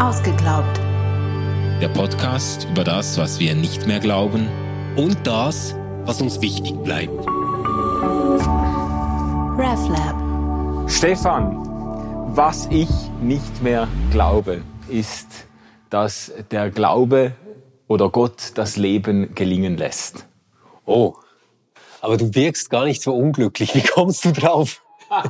Ausgeglaubt. Der Podcast über das, was wir nicht mehr glauben und das, was uns wichtig bleibt. RefLab. Stefan, was ich nicht mehr glaube, ist, dass der Glaube oder Gott das Leben gelingen lässt. Oh, aber du wirkst gar nicht so unglücklich. Wie kommst du drauf?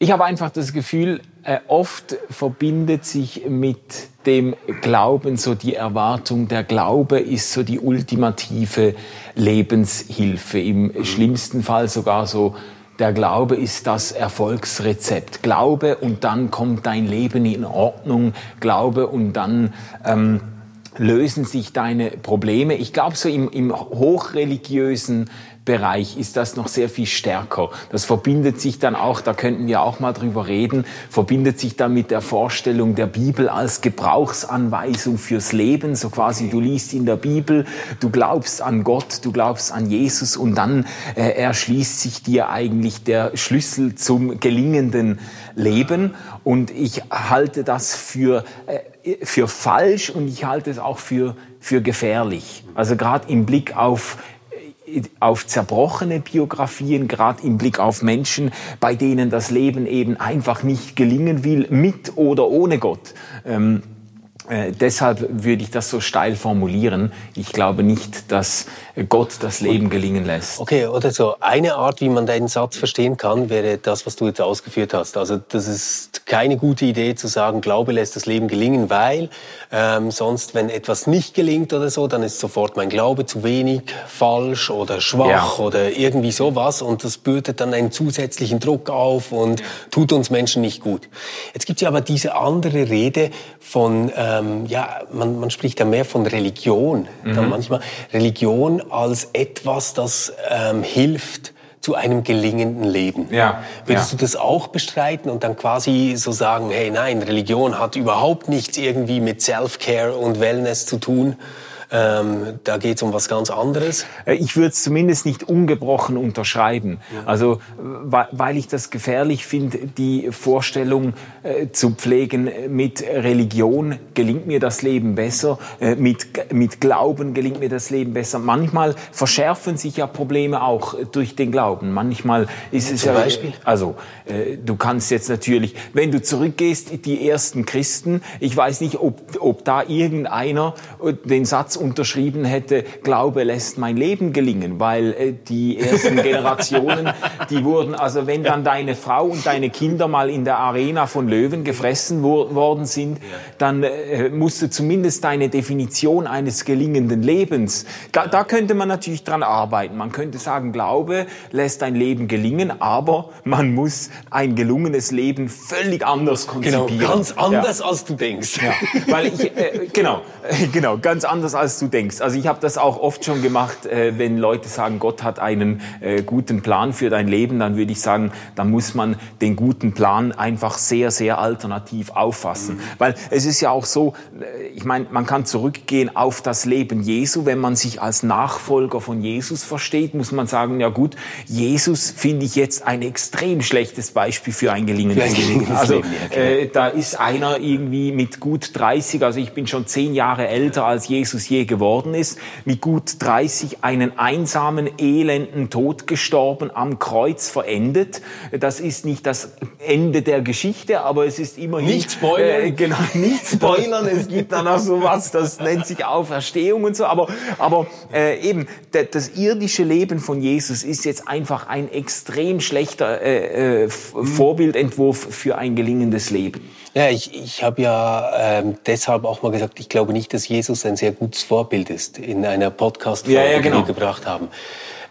ich habe einfach das Gefühl, äh, oft verbindet sich mit dem Glauben so die Erwartung, der Glaube ist so die ultimative Lebenshilfe. Im schlimmsten Fall sogar so, der Glaube ist das Erfolgsrezept. Glaube und dann kommt dein Leben in Ordnung. Glaube und dann ähm, lösen sich deine Probleme. Ich glaube, so im, im hochreligiösen Bereich ist das noch sehr viel stärker. Das verbindet sich dann auch, da könnten wir auch mal drüber reden, verbindet sich dann mit der Vorstellung der Bibel als Gebrauchsanweisung fürs Leben. So quasi, du liest in der Bibel, du glaubst an Gott, du glaubst an Jesus und dann äh, erschließt sich dir eigentlich der Schlüssel zum gelingenden Leben. Und ich halte das für, äh, für falsch und ich halte es auch für, für gefährlich. Also gerade im Blick auf auf zerbrochene Biografien, gerade im Blick auf Menschen, bei denen das Leben eben einfach nicht gelingen will, mit oder ohne Gott. Ähm, äh, deshalb würde ich das so steil formulieren. Ich glaube nicht, dass Gott das Leben gelingen lässt. Okay, oder so. Eine Art, wie man deinen Satz verstehen kann, wäre das, was du jetzt ausgeführt hast. Also das ist keine gute Idee zu sagen, Glaube lässt das Leben gelingen, weil ähm, sonst, wenn etwas nicht gelingt oder so, dann ist sofort mein Glaube zu wenig, falsch oder schwach ja. oder irgendwie sowas und das bürdet dann einen zusätzlichen Druck auf und tut uns Menschen nicht gut. Jetzt gibt es ja aber diese andere Rede von, ähm, ja, man, man spricht ja mehr von Religion. Mhm. Dann manchmal Religion als etwas, das ähm, hilft, zu einem gelingenden Leben. Ja, Würdest ja. du das auch bestreiten und dann quasi so sagen, hey nein, Religion hat überhaupt nichts irgendwie mit Self-Care und Wellness zu tun? Ähm, da geht es um was ganz anderes. Äh, ich würde es zumindest nicht ungebrochen unterschreiben. Ja. Also, weil ich das gefährlich finde, die Vorstellung äh, zu pflegen, mit Religion gelingt mir das Leben besser, äh, mit, mit Glauben gelingt mir das Leben besser. Manchmal verschärfen sich ja Probleme auch durch den Glauben. Manchmal ist es ja, Beispiel? also, äh, du kannst jetzt natürlich, wenn du zurückgehst, die ersten Christen, ich weiß nicht, ob, ob da irgendeiner den Satz unterschrieben hätte, Glaube lässt mein Leben gelingen, weil äh, die ersten Generationen, die wurden, also wenn dann deine Frau und deine Kinder mal in der Arena von Löwen gefressen wo worden sind, dann äh, musste zumindest deine Definition eines gelingenden Lebens, da, da könnte man natürlich dran arbeiten. Man könnte sagen, Glaube lässt dein Leben gelingen, aber man muss ein gelungenes Leben völlig anders konzipieren. Genau, ganz anders ja. als du denkst. Ja, weil ich, äh, genau, genau, ganz anders als als du denkst. Also ich habe das auch oft schon gemacht, äh, wenn Leute sagen, Gott hat einen äh, guten Plan für dein Leben, dann würde ich sagen, dann muss man den guten Plan einfach sehr, sehr alternativ auffassen. Mhm. Weil es ist ja auch so, äh, ich meine, man kann zurückgehen auf das Leben Jesu. Wenn man sich als Nachfolger von Jesus versteht, muss man sagen, ja gut, Jesus finde ich jetzt ein extrem schlechtes Beispiel für ein gelingendes Leben. Also ja, äh, da ist einer irgendwie mit gut 30, also ich bin schon zehn Jahre älter als Jesus je geworden ist, mit gut 30 einen einsamen, elenden Tod gestorben, am Kreuz verendet. Das ist nicht das Ende der Geschichte, aber es ist immerhin... Nicht spoilern. Äh, genau, nicht spoilern. es gibt dann auch sowas, das nennt sich Auferstehung und so. Aber, aber äh, eben, das irdische Leben von Jesus ist jetzt einfach ein extrem schlechter äh, äh, Vorbildentwurf für ein gelingendes Leben. Ja, ich, ich habe ja ähm, deshalb auch mal gesagt, ich glaube nicht, dass Jesus ein sehr gutes Vorbild ist in einer Podcast-Folge, ja, ja, genau. die wir gebracht haben.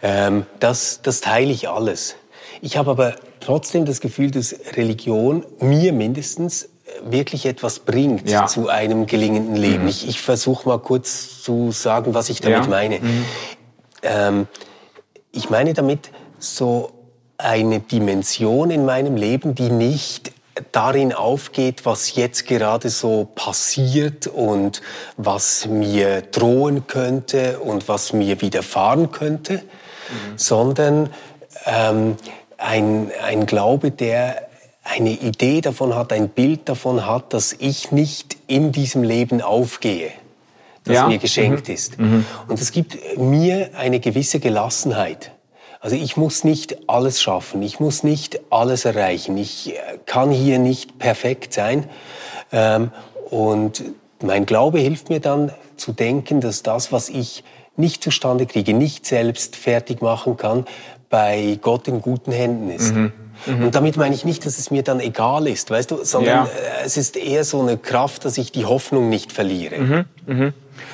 Ähm, das, das teile ich alles. Ich habe aber trotzdem das Gefühl, dass Religion mir mindestens wirklich etwas bringt ja. zu einem gelingenden Leben. Mhm. Ich, ich versuche mal kurz zu sagen, was ich damit ja. meine. Mhm. Ähm, ich meine damit so eine Dimension in meinem Leben, die nicht darin aufgeht, was jetzt gerade so passiert und was mir drohen könnte und was mir widerfahren könnte, mhm. sondern ähm, ein, ein Glaube, der eine Idee davon hat, ein Bild davon hat, dass ich nicht in diesem Leben aufgehe, das ja. mir geschenkt mhm. ist. Mhm. Und es gibt mir eine gewisse Gelassenheit. Also ich muss nicht alles schaffen, ich muss nicht alles erreichen, ich äh, kann hier nicht perfekt sein. Ähm, und mein Glaube hilft mir dann zu denken, dass das, was ich nicht zustande kriege, nicht selbst fertig machen kann, bei Gott in guten Händen ist. Mhm. Mhm. Und damit meine ich nicht, dass es mir dann egal ist, weißt du, sondern ja. Äh, es ist eher so eine Kraft, dass ich die Hoffnung nicht verliere. Mhm.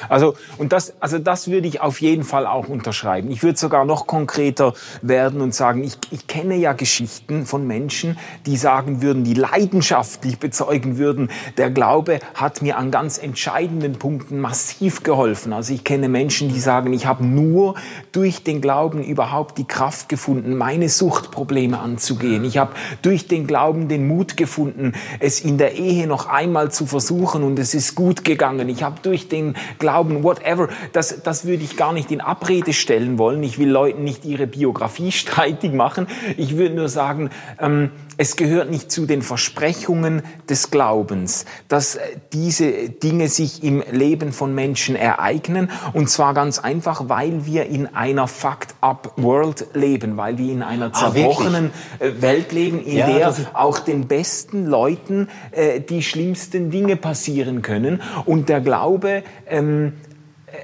Also, und das, also das würde ich auf jeden Fall auch unterschreiben. Ich würde sogar noch konkreter werden und sagen, ich, ich kenne ja Geschichten von Menschen, die sagen würden, die leidenschaftlich bezeugen würden, der Glaube hat mir an ganz entscheidenden Punkten massiv geholfen. Also ich kenne Menschen, die sagen, ich habe nur durch den Glauben überhaupt die Kraft gefunden, meine Suchtprobleme anzugehen. Ich habe durch den Glauben den Mut gefunden, es in der Ehe noch einmal zu versuchen und es ist gut gegangen. Ich habe durch den Glauben, whatever, das, das würde ich gar nicht in Abrede stellen wollen. Ich will Leuten nicht ihre Biografie streitig machen. Ich würde nur sagen, ähm, es gehört nicht zu den Versprechungen des Glaubens, dass diese Dinge sich im Leben von Menschen ereignen. Und zwar ganz einfach, weil wir in einer Fucked-up-World leben, weil wir in einer ah, zerbrochenen ah, Welt leben, in ja, der auch den besten Leuten äh, die schlimmsten Dinge passieren können. Und der Glaube ähm,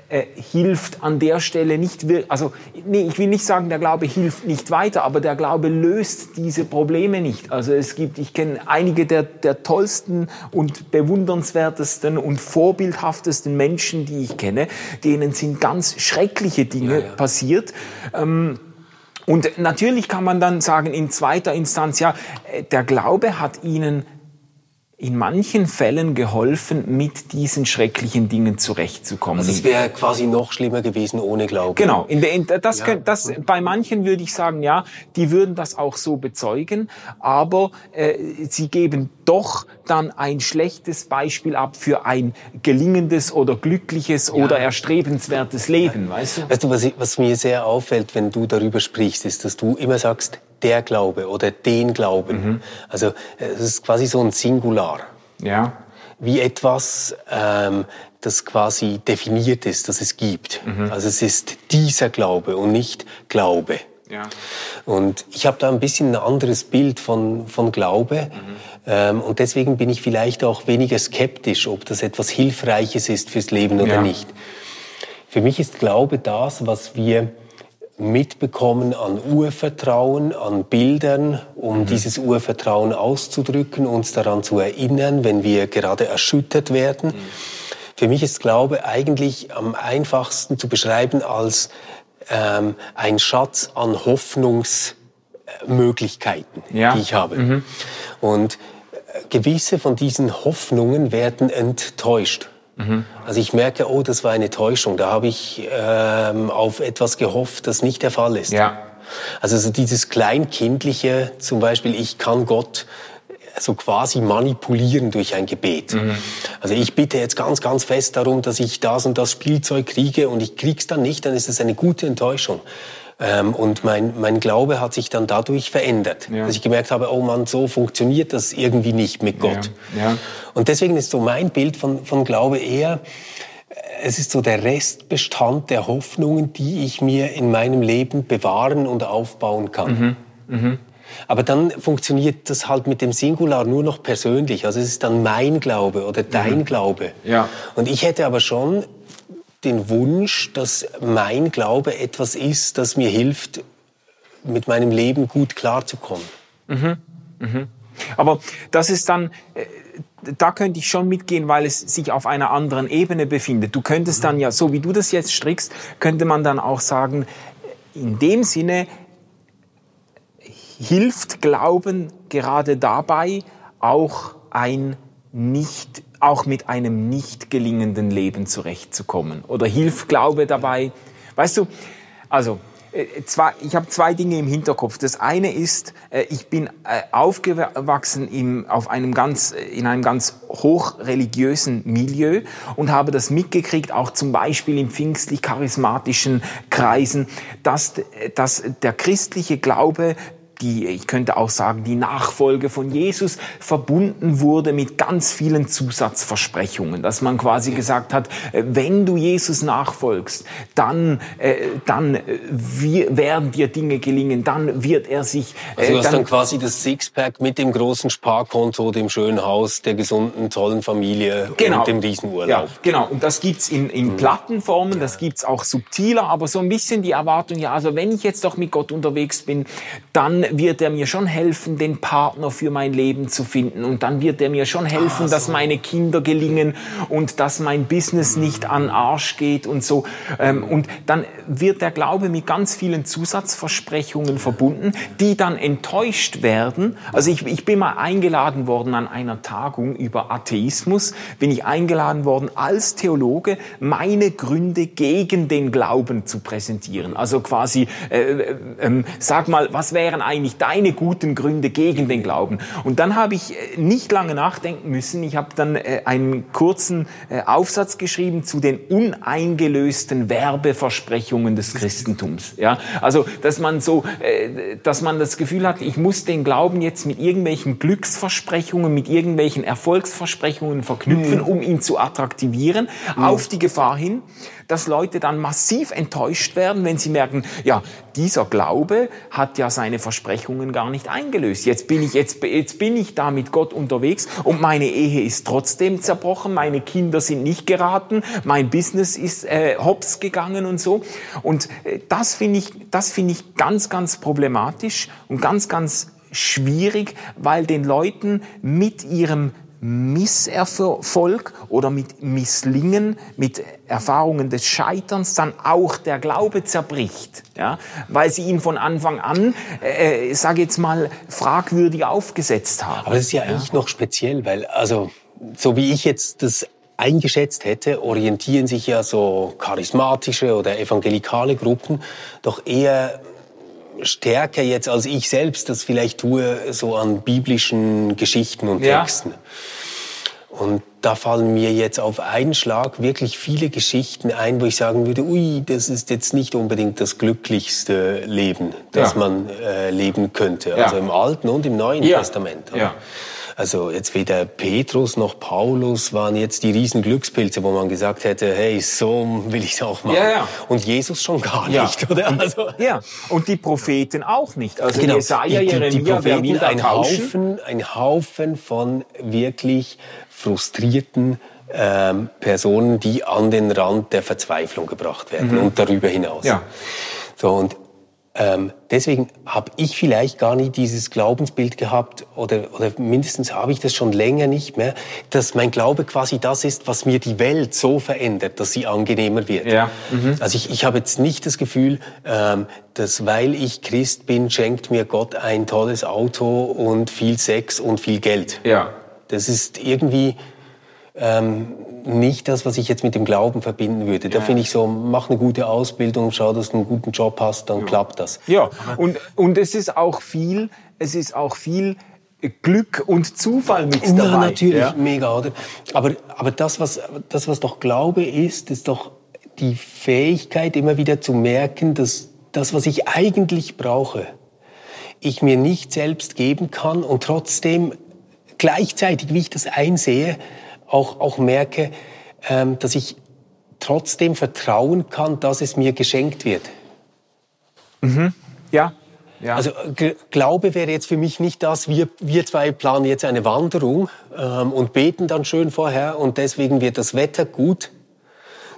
äh, hilft an der Stelle nicht, also nee, ich will nicht sagen, der Glaube hilft nicht weiter, aber der Glaube löst diese Probleme nicht. Also es gibt, ich kenne einige der, der tollsten und bewundernswertesten und vorbildhaftesten Menschen, die ich kenne, denen sind ganz schreckliche Dinge ja, ja. passiert. Ähm, und natürlich kann man dann sagen, in zweiter Instanz, ja, äh, der Glaube hat ihnen in manchen Fällen geholfen, mit diesen schrecklichen Dingen zurechtzukommen. Also es wäre quasi noch schlimmer gewesen ohne Glauben. Genau. In der, in, das, ja. das, bei manchen würde ich sagen, ja, die würden das auch so bezeugen, aber äh, sie geben doch dann ein schlechtes Beispiel ab für ein gelingendes oder glückliches ja. oder erstrebenswertes Leben, weißt du? Weißt du, was, ich, was mir sehr auffällt, wenn du darüber sprichst, ist, dass du immer sagst, der Glaube oder den Glauben. Mhm. Also es ist quasi so ein Singular. Ja. Wie etwas, ähm, das quasi definiert ist, dass es gibt. Mhm. Also es ist dieser Glaube und nicht Glaube. Ja. Und ich habe da ein bisschen ein anderes Bild von, von Glaube. Mhm. Ähm, und deswegen bin ich vielleicht auch weniger skeptisch, ob das etwas Hilfreiches ist fürs Leben oder ja. nicht. Für mich ist Glaube das, was wir mitbekommen an Urvertrauen, an Bildern, um mhm. dieses Urvertrauen auszudrücken, uns daran zu erinnern, wenn wir gerade erschüttert werden. Mhm. Für mich ist Glaube eigentlich am einfachsten zu beschreiben als ähm, ein Schatz an Hoffnungsmöglichkeiten, ja. die ich habe. Mhm. Und äh, gewisse von diesen Hoffnungen werden enttäuscht. Mhm. Also ich merke, oh, das war eine Täuschung. Da habe ich ähm, auf etwas gehofft, das nicht der Fall ist. Ja. Also so dieses Kleinkindliche, zum Beispiel, ich kann Gott so quasi manipulieren durch ein Gebet. Mhm. Also ich bitte jetzt ganz, ganz fest darum, dass ich das und das Spielzeug kriege und ich krieg's dann nicht, dann ist das eine gute Enttäuschung. Ähm, und mein, mein Glaube hat sich dann dadurch verändert. Ja. Dass ich gemerkt habe, oh Mann, so funktioniert das irgendwie nicht mit Gott. Ja. Ja. Und deswegen ist so mein Bild von, von Glaube eher, es ist so der Restbestand der Hoffnungen, die ich mir in meinem Leben bewahren und aufbauen kann. Mhm. Mhm. Aber dann funktioniert das halt mit dem Singular nur noch persönlich. Also es ist dann mein Glaube oder dein mhm. Glaube. Ja. Und ich hätte aber schon den Wunsch, dass mein Glaube etwas ist, das mir hilft, mit meinem Leben gut klarzukommen. Mhm. Mhm. Aber das ist dann, äh, da könnte ich schon mitgehen, weil es sich auf einer anderen Ebene befindet. Du könntest dann ja, so wie du das jetzt strickst, könnte man dann auch sagen, in dem Sinne hilft Glauben gerade dabei, auch ein nicht auch mit einem nicht gelingenden Leben zurechtzukommen? Oder hilft Glaube dabei? Weißt du, also äh, zwei, ich habe zwei Dinge im Hinterkopf. Das eine ist, äh, ich bin äh, aufgewachsen im, auf einem ganz, in einem ganz hochreligiösen Milieu und habe das mitgekriegt, auch zum Beispiel in pfingstlich-charismatischen Kreisen, dass, dass der christliche Glaube die, ich könnte auch sagen, die Nachfolge von Jesus verbunden wurde mit ganz vielen Zusatzversprechungen, dass man quasi gesagt hat, äh, wenn du Jesus nachfolgst, dann, äh, dann äh, werden dir Dinge gelingen, dann wird er sich... Also du hast dann, dann quasi das Sixpack mit dem großen Sparkonto, dem schönen Haus, der gesunden, tollen Familie genau. und dem Riesenurlaub. Ja, genau. Und das gibt's in, in mhm. Plattenformen, das gibt's auch subtiler, aber so ein bisschen die Erwartung, ja, also wenn ich jetzt doch mit Gott unterwegs bin, dann wird er mir schon helfen, den Partner für mein Leben zu finden. Und dann wird er mir schon helfen, ah, so. dass meine Kinder gelingen und dass mein Business nicht an Arsch geht und so. Ähm, und dann wird der Glaube mit ganz vielen Zusatzversprechungen verbunden, die dann enttäuscht werden. Also ich, ich bin mal eingeladen worden an einer Tagung über Atheismus, bin ich eingeladen worden als Theologe, meine Gründe gegen den Glauben zu präsentieren. Also quasi, äh, äh, äh, sag mal, was wären eigentlich deine guten Gründe gegen den Glauben? Und dann habe ich äh, nicht lange nachdenken müssen. Ich habe dann äh, einen kurzen äh, Aufsatz geschrieben zu den uneingelösten Werbeversprechungen des Christentums. Ja, also dass man so, dass man das Gefühl hat, ich muss den Glauben jetzt mit irgendwelchen Glücksversprechungen, mit irgendwelchen Erfolgsversprechungen verknüpfen, mhm. um ihn zu attraktivieren, mhm. auf die Gefahr hin, dass Leute dann massiv enttäuscht werden, wenn sie merken, ja, dieser Glaube hat ja seine Versprechungen gar nicht eingelöst. Jetzt bin ich, jetzt, jetzt bin ich da mit Gott unterwegs und meine Ehe ist trotzdem zerbrochen, meine Kinder sind nicht geraten, mein Business ist äh, hops gegangen und so. Und äh, das finde ich, das finde ich ganz, ganz problematisch und ganz, ganz schwierig, weil den Leuten mit ihrem Misserfolg oder mit Misslingen, mit Erfahrungen des Scheiterns dann auch der Glaube zerbricht, ja, weil sie ihn von Anfang an, äh, sage jetzt mal, fragwürdig aufgesetzt haben. Aber das ist ja, ja eigentlich noch speziell, weil also so wie ich jetzt das eingeschätzt hätte, orientieren sich ja so charismatische oder evangelikale Gruppen doch eher stärker jetzt als ich selbst das vielleicht tue, so an biblischen Geschichten und Texten. Ja. Und da fallen mir jetzt auf einen Schlag wirklich viele Geschichten ein, wo ich sagen würde, ui, das ist jetzt nicht unbedingt das glücklichste Leben, das ja. man äh, leben könnte. Also im Alten und im Neuen Testament. Ja. Also jetzt weder Petrus noch Paulus waren jetzt die riesen Glückspilze, wo man gesagt hätte, hey, so will ich es auch machen. Ja, ja. Und Jesus schon gar nicht, ja. oder? Also ja, und die Propheten auch nicht. Also genau. Jesaja, Jeremia, die, die Propheten, ein Haufen, ein Haufen von wirklich frustrierten ähm, Personen, die an den Rand der Verzweiflung gebracht werden mhm. und darüber hinaus. Ja. So und ähm, deswegen habe ich vielleicht gar nie dieses Glaubensbild gehabt oder, oder mindestens habe ich das schon länger nicht mehr, dass mein Glaube quasi das ist, was mir die Welt so verändert, dass sie angenehmer wird. Ja. Mhm. Also ich, ich habe jetzt nicht das Gefühl, ähm, dass weil ich Christ bin, schenkt mir Gott ein tolles Auto und viel Sex und viel Geld. Ja. Das ist irgendwie ähm, nicht das, was ich jetzt mit dem Glauben verbinden würde. Da finde ich so, mach eine gute Ausbildung, schau, dass du einen guten Job hast, dann ja. klappt das. Ja, und, und es ist auch viel, es ist auch viel Glück und Zufall mit dabei. Ja, natürlich, ja. mega, oder? Aber, aber das, was, das, was doch Glaube ist, ist doch die Fähigkeit, immer wieder zu merken, dass das, was ich eigentlich brauche, ich mir nicht selbst geben kann und trotzdem gleichzeitig, wie ich das einsehe, auch, auch merke, ähm, dass ich trotzdem vertrauen kann, dass es mir geschenkt wird. Mhm. Ja. Ja. Also Glaube wäre jetzt für mich nicht das, wir, wir zwei planen jetzt eine Wanderung ähm, und beten dann schön vorher und deswegen wird das Wetter gut,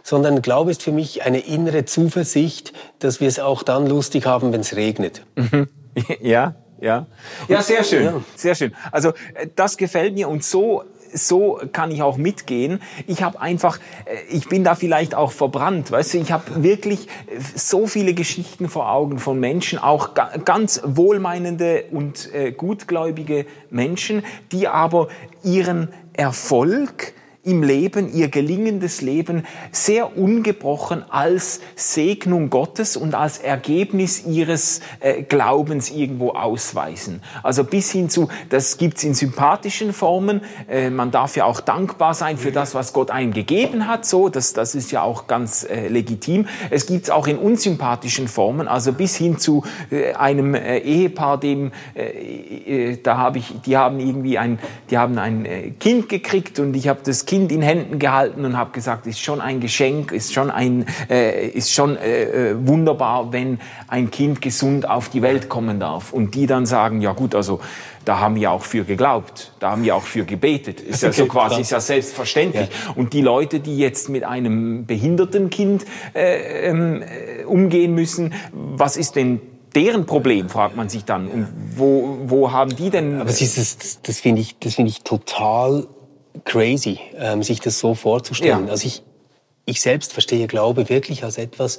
sondern Glaube ist für mich eine innere Zuversicht, dass wir es auch dann lustig haben, wenn es regnet. Mhm. Ja, ja. Ja, sehr schön, sehr schön. Also äh, das gefällt mir und so so kann ich auch mitgehen. Ich habe einfach, äh, ich bin da vielleicht auch verbrannt, weißt du, ich habe wirklich äh, so viele Geschichten vor Augen von Menschen, auch ganz wohlmeinende und äh, gutgläubige Menschen, die aber ihren Erfolg im Leben, ihr gelingendes Leben sehr ungebrochen als Segnung Gottes und als Ergebnis ihres äh, Glaubens irgendwo ausweisen. Also bis hin zu, das gibt's in sympathischen Formen, äh, man darf ja auch dankbar sein für das, was Gott einem gegeben hat, so, das, das ist ja auch ganz äh, legitim. Es gibt's auch in unsympathischen Formen, also bis hin zu äh, einem äh, Ehepaar, dem, äh, da habe ich, die haben irgendwie ein, die haben ein Kind gekriegt und ich habe das Kind in Händen gehalten und habe gesagt, ist schon ein Geschenk, ist schon ein, äh, ist schon äh, äh, wunderbar, wenn ein Kind gesund auf die Welt kommen darf. Und die dann sagen, ja gut, also da haben wir auch für geglaubt, da haben wir auch für gebetet. Ist ja so quasi, ist ja selbstverständlich. Ja. Und die Leute, die jetzt mit einem behinderten Kind äh, ähm, äh, umgehen müssen, was ist denn deren Problem, fragt man sich dann. Und wo, wo haben die denn... Aber das, das, das finde ich, das finde ich total crazy, ähm, sich das so vorzustellen. Ja. Also ich, ich selbst verstehe Glaube wirklich als etwas,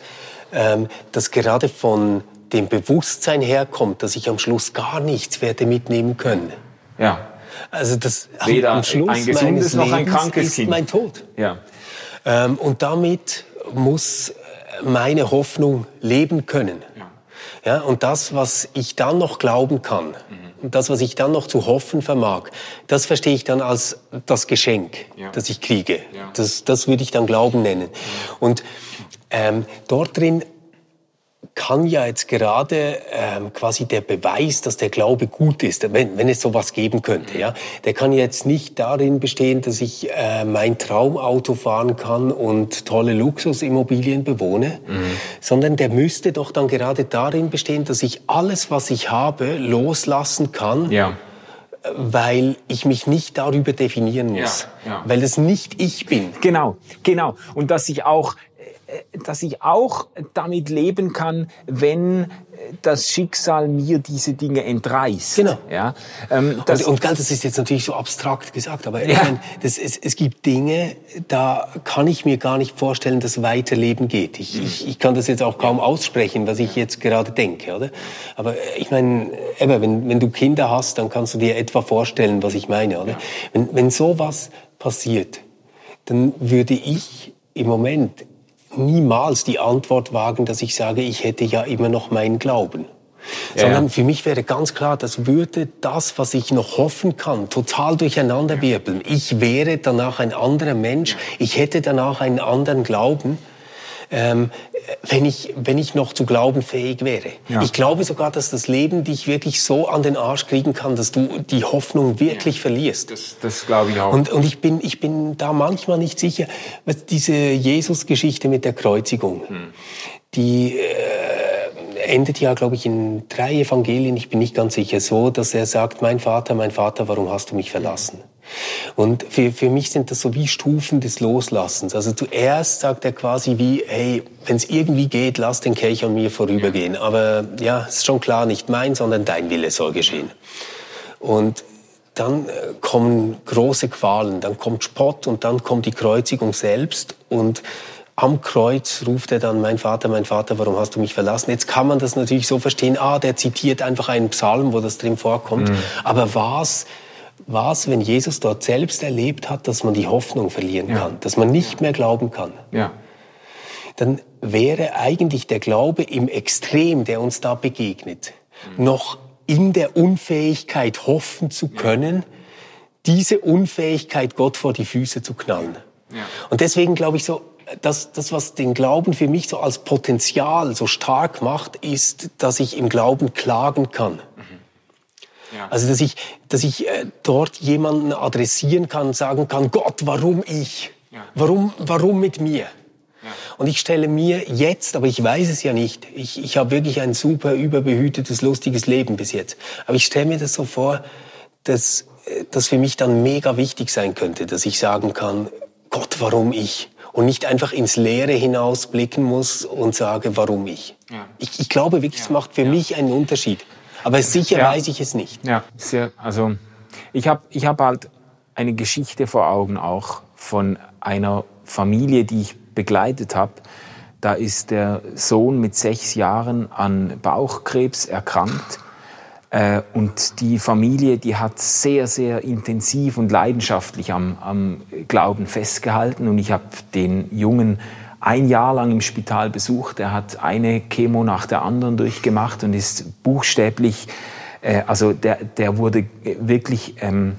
ähm, das gerade von dem Bewusstsein herkommt, dass ich am Schluss gar nichts werde mitnehmen können. Ja. Also das Weder am Schluss ein gesundes noch ein krankes ist Kind. mein Tod. Ja. Ähm, und damit muss meine Hoffnung leben können. Ja. Ja, und das, was ich dann noch glauben kann, mhm. Und das, was ich dann noch zu hoffen vermag, das verstehe ich dann als das Geschenk, ja. das ich kriege. Ja. Das, das würde ich dann Glauben nennen. Und ähm, dort drin kann ja jetzt gerade ähm, quasi der Beweis, dass der Glaube gut ist, wenn, wenn es sowas geben könnte, ja, der kann jetzt nicht darin bestehen, dass ich äh, mein Traumauto fahren kann und tolle Luxusimmobilien bewohne, mhm. sondern der müsste doch dann gerade darin bestehen, dass ich alles, was ich habe, loslassen kann. Ja weil ich mich nicht darüber definieren muss, ja, ja. weil es nicht ich bin. Genau, genau. Und dass ich auch dass ich auch damit leben kann, wenn das Schicksal mir diese Dinge entreißt. Genau. Ja, ähm, das und, und das ist jetzt natürlich so abstrakt gesagt, aber ja. ich meine, das, es, es gibt Dinge, da kann ich mir gar nicht vorstellen, dass Weiterleben geht. Ich, ich, ich kann das jetzt auch kaum aussprechen, was ich jetzt gerade denke, oder? Aber ich meine, eben, wenn, wenn du Kinder hast, dann kannst du dir etwa vorstellen, was ich meine, oder? Ja. Wenn, wenn sowas passiert, dann würde ich im Moment niemals die Antwort wagen, dass ich sage, ich hätte ja immer noch meinen Glauben. Ja, Sondern für mich wäre ganz klar, das würde das, was ich noch hoffen kann, total durcheinanderwirbeln. Ich wäre danach ein anderer Mensch. Ich hätte danach einen anderen Glauben ähm, wenn, ich, wenn ich noch zu glauben fähig wäre. Ja. Ich glaube sogar, dass das Leben dich wirklich so an den Arsch kriegen kann, dass du die Hoffnung wirklich ja. verlierst. Das, das glaube ich auch. Und, und ich, bin, ich bin da manchmal nicht sicher, was diese Jesus-Geschichte mit der Kreuzigung, hm. die... Äh, endet ja, glaube ich, in drei Evangelien, ich bin nicht ganz sicher, so, dass er sagt, mein Vater, mein Vater, warum hast du mich verlassen? Und für, für mich sind das so wie Stufen des Loslassens. Also zuerst sagt er quasi wie, hey, wenn es irgendwie geht, lass den Kelch an mir vorübergehen. Aber ja, ist schon klar, nicht mein, sondern dein Wille soll geschehen. Und dann äh, kommen große Qualen, dann kommt Spott und dann kommt die Kreuzigung selbst und am Kreuz ruft er dann, mein Vater, mein Vater, warum hast du mich verlassen? Jetzt kann man das natürlich so verstehen, ah, der zitiert einfach einen Psalm, wo das drin vorkommt. Mhm. Aber was was, wenn Jesus dort selbst erlebt hat, dass man die Hoffnung verlieren ja. kann, dass man nicht mehr glauben kann, ja. dann wäre eigentlich der Glaube im Extrem, der uns da begegnet, mhm. noch in der Unfähigkeit hoffen zu können, ja. diese Unfähigkeit Gott vor die Füße zu knallen. Und deswegen glaube ich so, das, das, was den Glauben für mich so als Potenzial so stark macht, ist, dass ich im Glauben klagen kann. Ja. Also dass ich, dass ich äh, dort jemanden adressieren kann, sagen kann, Gott, warum ich? Ja. Warum, warum mit mir? Ja. Und ich stelle mir jetzt, aber ich weiß es ja nicht, ich, ich habe wirklich ein super überbehütetes, lustiges Leben bis jetzt, aber ich stelle mir das so vor, dass das für mich dann mega wichtig sein könnte, dass ich sagen kann, Gott, warum ich? Und nicht einfach ins Leere hinausblicken muss und sage, warum ich. Ja. Ich, ich glaube wirklich, es macht für mich einen Unterschied. Aber sicher ja. weiß ich es nicht. Ja, sehr, also ich habe ich hab halt eine Geschichte vor Augen auch von einer Familie, die ich begleitet habe. Da ist der Sohn mit sechs Jahren an Bauchkrebs erkrankt. Äh, und die Familie, die hat sehr, sehr intensiv und leidenschaftlich am, am Glauben festgehalten. Und ich habe den Jungen ein Jahr lang im Spital besucht. Er hat eine Chemo nach der anderen durchgemacht und ist buchstäblich, äh, also der, der wurde wirklich ähm,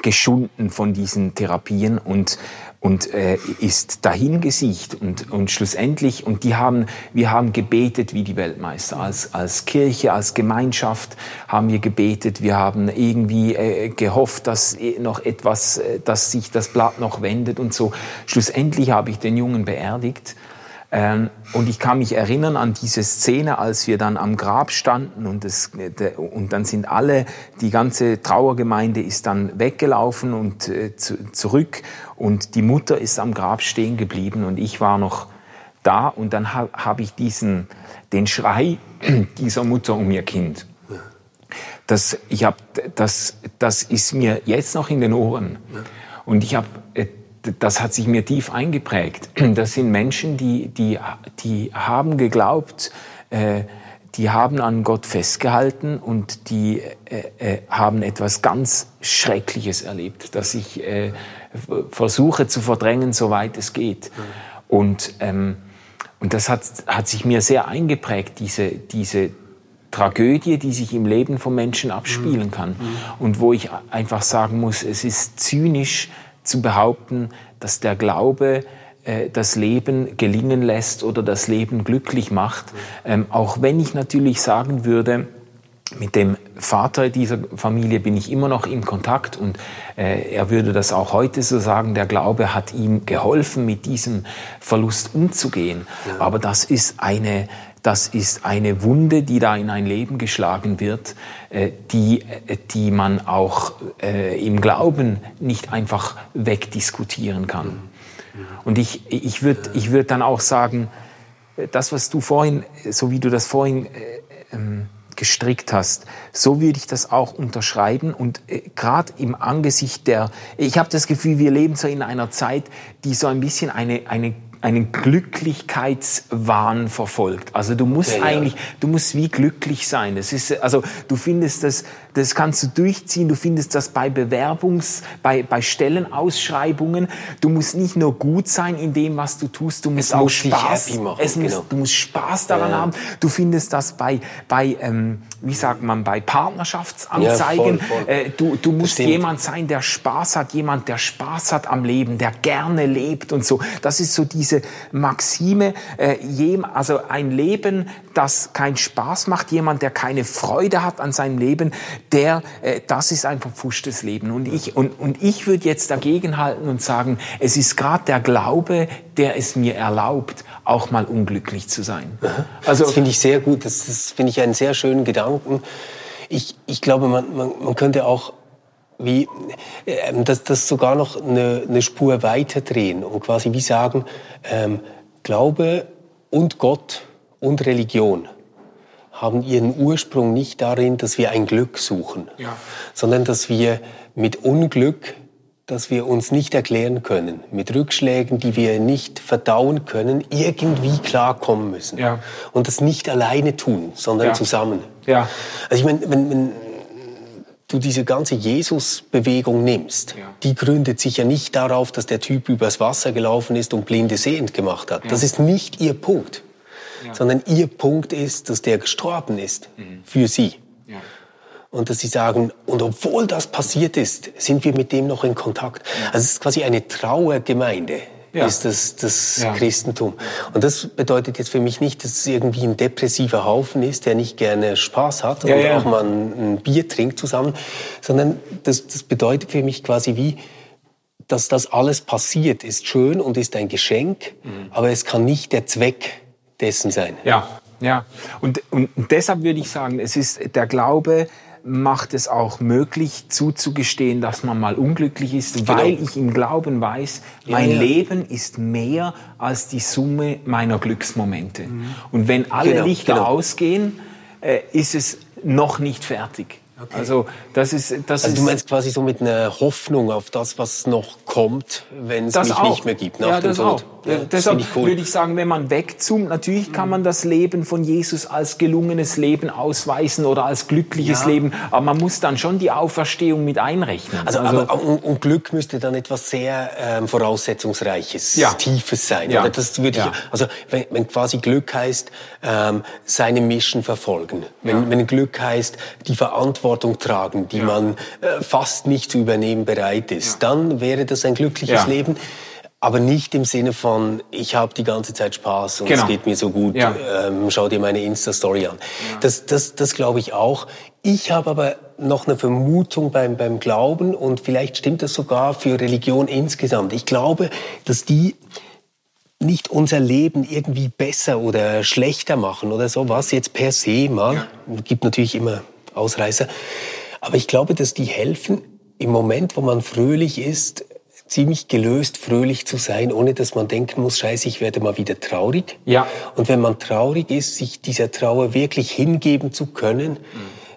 geschunden von diesen Therapien und und äh, ist dahin gesiegt und, und schlussendlich, und die haben, wir haben gebetet wie die Weltmeister. Als, als Kirche, als Gemeinschaft haben wir gebetet. Wir haben irgendwie äh, gehofft, dass noch etwas, äh, dass sich das Blatt noch wendet und so. Schlussendlich habe ich den Jungen beerdigt ähm, und ich kann mich erinnern an diese Szene, als wir dann am Grab standen und, das, und dann sind alle, die ganze Trauergemeinde ist dann weggelaufen und äh, zu, zurück und die Mutter ist am Grab stehen geblieben und ich war noch da und dann habe hab ich diesen, den Schrei dieser Mutter um ihr Kind. Das, ich hab, das, das ist mir jetzt noch in den Ohren. Und ich habe äh, das hat sich mir tief eingeprägt. Das sind Menschen, die, die, die haben geglaubt, äh, die haben an Gott festgehalten und die äh, äh, haben etwas ganz Schreckliches erlebt, das ich äh, versuche zu verdrängen, soweit es geht. Und, ähm, und das hat, hat sich mir sehr eingeprägt, diese, diese Tragödie, die sich im Leben von Menschen abspielen kann. Und wo ich einfach sagen muss, es ist zynisch, zu behaupten, dass der Glaube äh, das Leben gelingen lässt oder das Leben glücklich macht. Ähm, auch wenn ich natürlich sagen würde, mit dem Vater dieser Familie bin ich immer noch in Kontakt und äh, er würde das auch heute so sagen, der Glaube hat ihm geholfen, mit diesem Verlust umzugehen. Ja. Aber das ist eine das ist eine Wunde, die da in ein Leben geschlagen wird, äh, die, äh, die man auch äh, im Glauben nicht einfach wegdiskutieren kann. Und ich, ich würde ich würd dann auch sagen, das, was du vorhin, so wie du das vorhin ähm, gestrickt hast, so würde ich das auch unterschreiben. Und gerade im Angesicht der, ich habe das Gefühl, wir leben so in einer Zeit, die so ein bisschen eine, eine einen Glücklichkeitswahn verfolgt. Also du musst ja, eigentlich, du musst wie glücklich sein. Das ist, also du findest das, das kannst du durchziehen. Du findest das bei Bewerbungs, bei, bei Stellenausschreibungen. Du musst nicht nur gut sein in dem, was du tust. Du musst es auch muss Spaß, machen, es muss, genau. du musst Spaß daran ja. haben. Du findest das bei, bei, ähm, wie sagt man, bei Partnerschaftsanzeigen. Ja, voll, voll. Äh, du, du musst jemand sein, der Spaß hat, jemand, der Spaß hat am Leben, der gerne lebt und so. Das ist so diese Maxime, äh, also ein Leben, das keinen Spaß macht, jemand, der keine Freude hat an seinem Leben, der, äh, das ist ein verpfuschtes Leben. Und ich, und, und ich würde jetzt dagegenhalten und sagen, es ist gerade der Glaube, der es mir erlaubt, auch mal unglücklich zu sein. Also, das finde ich sehr gut. Das, das finde ich einen sehr schönen Gedanken. Ich, ich glaube, man, man, man könnte auch wie äh, das, das sogar noch eine, eine Spur weiter drehen und quasi wie sagen, ähm, Glaube und Gott und Religion haben ihren Ursprung nicht darin, dass wir ein Glück suchen, ja. sondern dass wir mit Unglück, das wir uns nicht erklären können, mit Rückschlägen, die wir nicht verdauen können, irgendwie klarkommen müssen. Ja. Und das nicht alleine tun, sondern ja. zusammen. Also ich meine, wenn, wenn du diese ganze Jesus-Bewegung nimmst, ja. die gründet sich ja nicht darauf, dass der Typ übers Wasser gelaufen ist und blinde sehend gemacht hat. Das ist nicht ihr Punkt ja. sondern ihr Punkt ist, dass der gestorben ist mhm. für sie. Ja. Und dass sie sagen, und obwohl das passiert ist, sind wir mit dem noch in Kontakt. Also es ist quasi eine Trauergemeinde. Ja. ist das, das ja. Christentum. Und das bedeutet jetzt für mich nicht, dass es irgendwie ein depressiver Haufen ist, der nicht gerne Spaß hat ja, und auch mal ein, ein, Bier trinkt zusammen, sondern das, das bedeutet für mich quasi wie, dass das alles passiert, ist schön und ist ein Geschenk, mhm. aber es kann nicht der Zweck dessen sein. Ja, ja. Und, und deshalb würde ich sagen, es ist der Glaube, macht es auch möglich, zuzugestehen, dass man mal unglücklich ist, genau. weil ich im Glauben weiß, mein ja, ja. Leben ist mehr als die Summe meiner Glücksmomente. Mhm. Und wenn alle genau, Lichter genau. ausgehen, äh, ist es noch nicht fertig. Okay. Also das ist, das also du meinst quasi so mit einer Hoffnung auf das, was noch kommt, wenn es mich auch. nicht mehr gibt. Nach ja, dem Tod. auch. Ja, Deshalb ich cool. würde ich sagen, wenn man wegzoomt, natürlich kann man das Leben von Jesus als gelungenes Leben ausweisen oder als glückliches Ja. Leben, aber man muss dann schon die Auferstehung mit einrechnen. Also, aber und, und Glück müsste dann etwas sehr ähm, voraussetzungsreiches, Ja. tiefes sein. Ja. Oder das würde ich, also wenn, wenn quasi Glück heißt, ähm, seine Mission verfolgen, wenn, wenn Glück heißt, die Verantwortung tragen, die man äh, fast nicht zu übernehmen bereit ist, dann wäre das ein glückliches. Leben. Aber nicht im Sinne von, ich habe die ganze Zeit Spaß und Genau. es geht mir so gut, Ja. ähm, schau dir meine Insta-Story an. Das, das, das glaube ich auch. Ich habe aber noch eine Vermutung beim, beim Glauben und vielleicht stimmt das sogar für Religion insgesamt. Ich glaube, dass die nicht unser Leben irgendwie besser oder schlechter machen oder so, was jetzt per se mal. Es gibt natürlich immer Ausreißer. Aber ich glaube, dass die helfen, im Moment, wo man fröhlich ist, ziemlich gelöst fröhlich zu sein, ohne dass man denken muss, scheiße, ich werde mal wieder traurig. Ja. Und wenn man traurig ist, sich dieser Trauer wirklich hingeben zu können,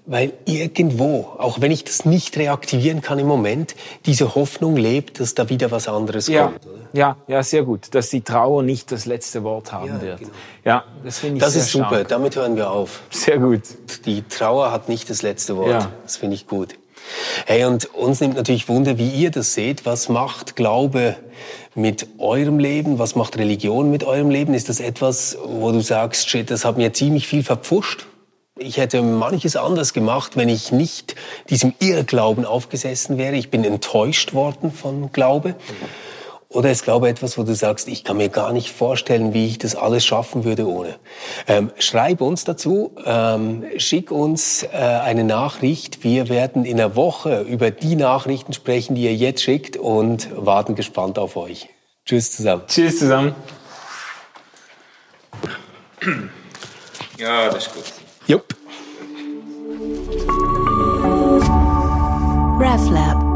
weil irgendwo, auch wenn ich das nicht reaktivieren kann im Moment, diese Hoffnung lebt, dass da wieder was anderes ja, kommt. Oder? ja, ja, sehr gut, dass die Trauer nicht das letzte Wort haben Ja, wird. genau. Ja, das finde ich Das sehr ist super, stark. damit hören wir auf. Sehr gut. Die Trauer hat nicht das letzte Wort. Ja. Das finde ich gut. Hey, und uns nimmt natürlich Wunder, wie ihr das seht. Was macht Glaube mit eurem Leben? Was macht Religion mit eurem Leben? Ist das etwas, wo du sagst, shit, das hat mir ziemlich viel verpfuscht? Ich hätte manches anders gemacht, wenn ich nicht diesem Irrglauben aufgesessen wäre. Ich bin enttäuscht worden von Glaube. Oder ist Glaube etwas, wo du sagst, ich kann mir gar nicht vorstellen, wie ich das alles schaffen würde ohne? Ähm, schreib uns dazu, ähm, schick uns äh, eine Nachricht. Wir werden in der Woche über die Nachrichten sprechen, die ihr jetzt schickt und warten gespannt auf euch. Tschüss zusammen. Tschüss zusammen. Ja, das ist gut. Jupp. RefLab.